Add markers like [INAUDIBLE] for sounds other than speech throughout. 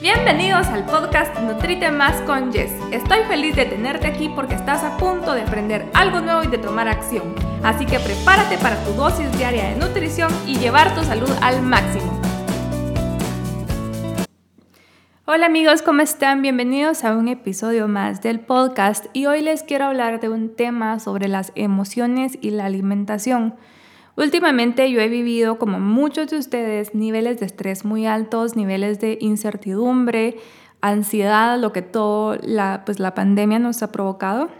Bienvenidos al podcast Nutrite Más con Jess. Estoy feliz de tenerte aquí porque estás a punto de aprender algo nuevo y de tomar acción. Así que prepárate para tu dosis diaria de nutrición y llevar tu salud al máximo. Hola amigos, ¿cómo están? Bienvenidos a un episodio más del podcast y hoy les quiero hablar de un tema sobre las emociones y la alimentación. Últimamente yo he vivido, como muchos de ustedes, niveles de estrés muy altos, niveles de incertidumbre, ansiedad, lo que todo la, pues, la pandemia nos ha provocado.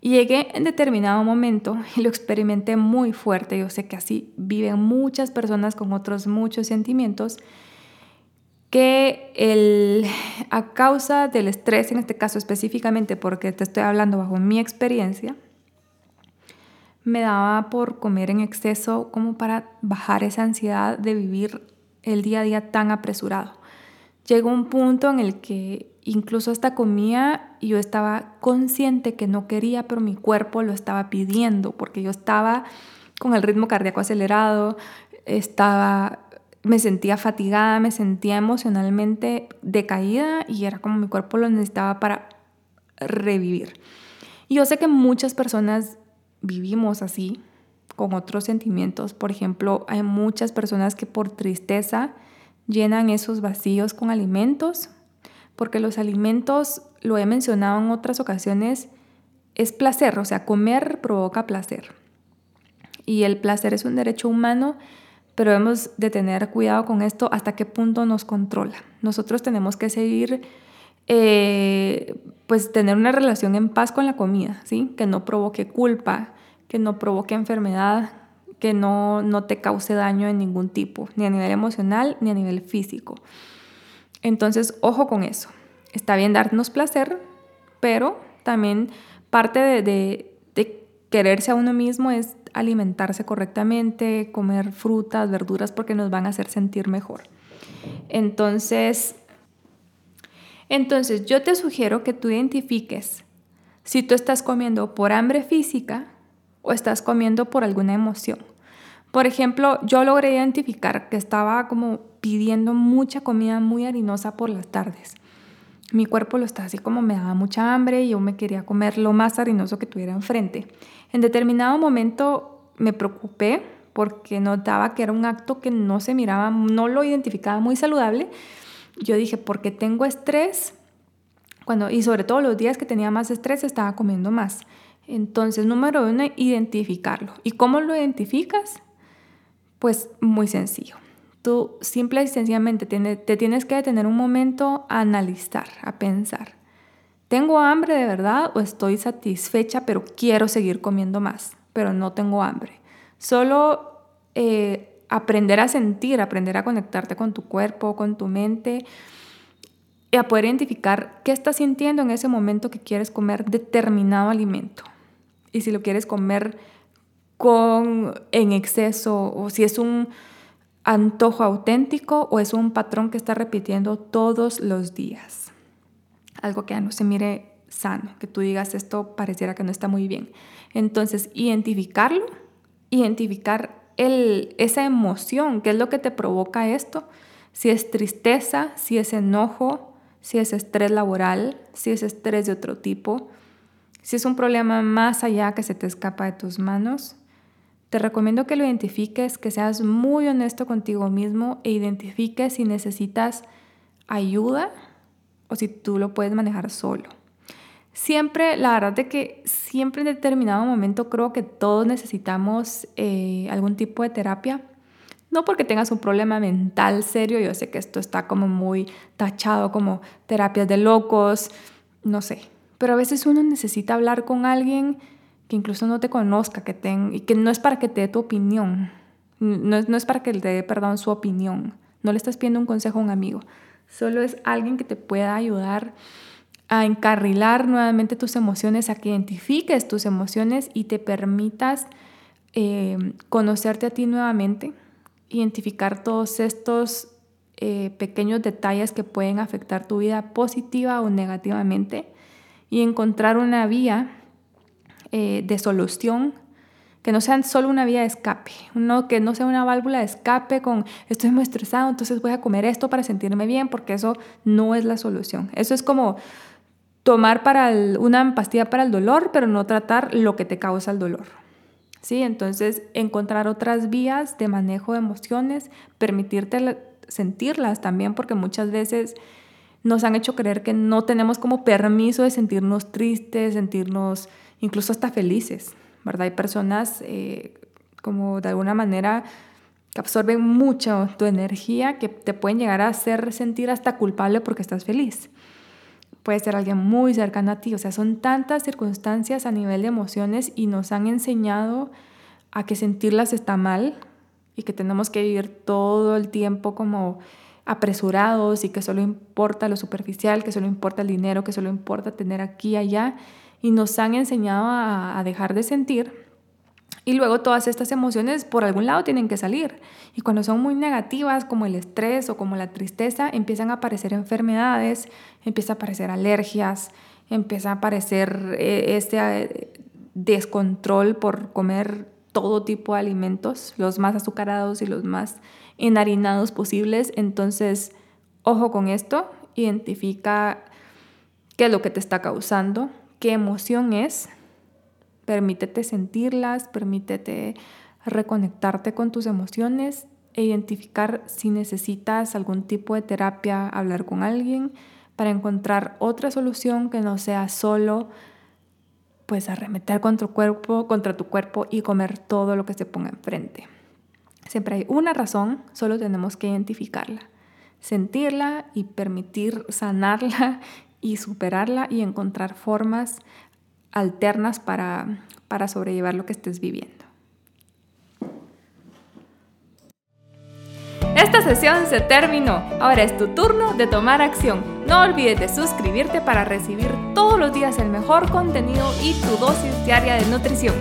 Y llegué en determinado momento [LAUGHS] y lo experimenté muy fuerte. Yo sé que así viven muchas personas con otros muchos sentimientos que el, a causa del estrés, en este caso específicamente porque te estoy hablando bajo mi experiencia, me daba por comer en exceso como para bajar esa ansiedad de vivir el día a día tan apresurado. Llegó un punto en el que incluso hasta comía y yo estaba consciente que no quería, pero mi cuerpo lo estaba pidiendo porque yo estaba con el ritmo cardíaco acelerado, estaba me sentía fatigada, me sentía emocionalmente decaída y era como mi cuerpo lo necesitaba para revivir. Y yo sé que muchas personas vivimos así, con otros sentimientos. Por ejemplo, hay muchas personas que por tristeza llenan esos vacíos con alimentos, porque los alimentos, lo he mencionado en otras ocasiones, es placer, o sea, comer provoca placer. Y el placer es un derecho humano, pero debemos de tener cuidado con esto hasta qué punto nos controla. Nosotros tenemos que seguir eh, pues tener una relación en paz con la comida, ¿sí? Que no provoque culpa, que no provoque enfermedad, que no, no te cause daño de ningún tipo, ni a nivel emocional ni a nivel físico. Entonces, ojo con eso. Está bien darnos placer, pero también parte de, de, de quererse a uno mismo es alimentarse correctamente, comer frutas, verduras, porque nos van a hacer sentir mejor. Entonces, entonces, yo te sugiero que tú identifiques si tú estás comiendo por hambre física o estás comiendo por alguna emoción. Por ejemplo, yo logré identificar que estaba como pidiendo mucha comida muy harinosa por las tardes. Mi cuerpo lo estaba así como me daba mucha hambre y yo me quería comer lo más harinoso que tuviera enfrente. En determinado momento me preocupé porque notaba que era un acto que no se miraba, no lo identificaba muy saludable yo dije, porque tengo estrés, cuando, y sobre todo los días que tenía más estrés estaba comiendo más. Entonces, número uno, identificarlo. ¿Y cómo lo identificas? Pues muy sencillo. Tú simple y sencillamente te tienes que detener un momento a analizar, a pensar. ¿Tengo hambre de verdad o estoy satisfecha pero quiero seguir comiendo más, pero no tengo hambre? Solo eh, aprender a sentir, aprender a conectarte con tu cuerpo, con tu mente y a poder identificar qué estás sintiendo en ese momento que quieres comer determinado alimento. Y si lo quieres comer con en exceso o si es un antojo auténtico o es un patrón que está repitiendo todos los días. Algo que no se mire sano, que tú digas esto pareciera que no está muy bien. Entonces, identificarlo, identificar esa emoción, qué es lo que te provoca esto, si es tristeza, si es enojo, si es estrés laboral, si es estrés de otro tipo, si es un problema más allá que se te escapa de tus manos, te recomiendo que lo identifiques, que seas muy honesto contigo mismo e identifiques si necesitas ayuda o si tú lo puedes manejar solo. Siempre, la verdad de que siempre en determinado momento creo que todos necesitamos eh, algún tipo de terapia. No porque tengas un problema mental serio, yo sé que esto está como muy tachado como terapias de locos, no sé. Pero a veces uno necesita hablar con alguien que incluso no te conozca, que ten, y que no es para que te dé tu opinión, no es, no es para que le dé, perdón, su opinión. No le estás pidiendo un consejo a un amigo, solo es alguien que te pueda ayudar a encarrilar nuevamente tus emociones, a que identifiques tus emociones y te permitas eh, conocerte a ti nuevamente, identificar todos estos eh, pequeños detalles que pueden afectar tu vida positiva o negativamente y encontrar una vía eh, de solución que no sean solo una vía de escape, uno que no sea una válvula de escape con estoy muy estresado, entonces voy a comer esto para sentirme bien, porque eso no es la solución. Eso es como tomar para una pastilla para el dolor, pero no tratar lo que te causa el dolor. ¿Sí? Entonces, encontrar otras vías de manejo de emociones, permitirte sentirlas también, porque muchas veces nos han hecho creer que no tenemos como permiso de sentirnos tristes, sentirnos incluso hasta felices, ¿verdad? Hay personas eh, como de alguna manera que absorben mucho tu energía, que te pueden llegar a hacer sentir hasta culpable porque estás feliz. Puede ser alguien muy cercano a ti, o sea, son tantas circunstancias a nivel de emociones y nos han enseñado a que sentirlas está mal y que tenemos que vivir todo el tiempo como apresurados y que solo importa lo superficial, que solo importa el dinero, que solo importa tener aquí y allá. Y nos han enseñado a, dejar de sentir. Y luego todas estas emociones por algún lado tienen que salir. Y cuando son muy negativas, como el estrés o como la tristeza, empiezan a aparecer enfermedades, empiezan a aparecer alergias, empieza a aparecer eh, este eh, descontrol por comer todo tipo de alimentos, los más azucarados y los más enharinados posibles. Entonces, ojo con esto, identifica qué es lo que te está causando, qué emoción es, permítete sentirlas, permítete reconectarte con tus emociones e identificar si necesitas algún tipo de terapia, hablar con alguien para encontrar otra solución que no sea solo pues arremeter contra tu cuerpo, contra tu cuerpo y comer todo lo que se ponga enfrente. Siempre hay una razón, solo tenemos que identificarla, sentirla y permitir sanarla [LAUGHS] y superarla y encontrar formas alternas para, para sobrellevar lo que estés viviendo. Esta sesión se terminó. Ahora es tu turno de tomar acción. No olvides de suscribirte para recibir todos los días el mejor contenido y tu dosis diaria de nutrición.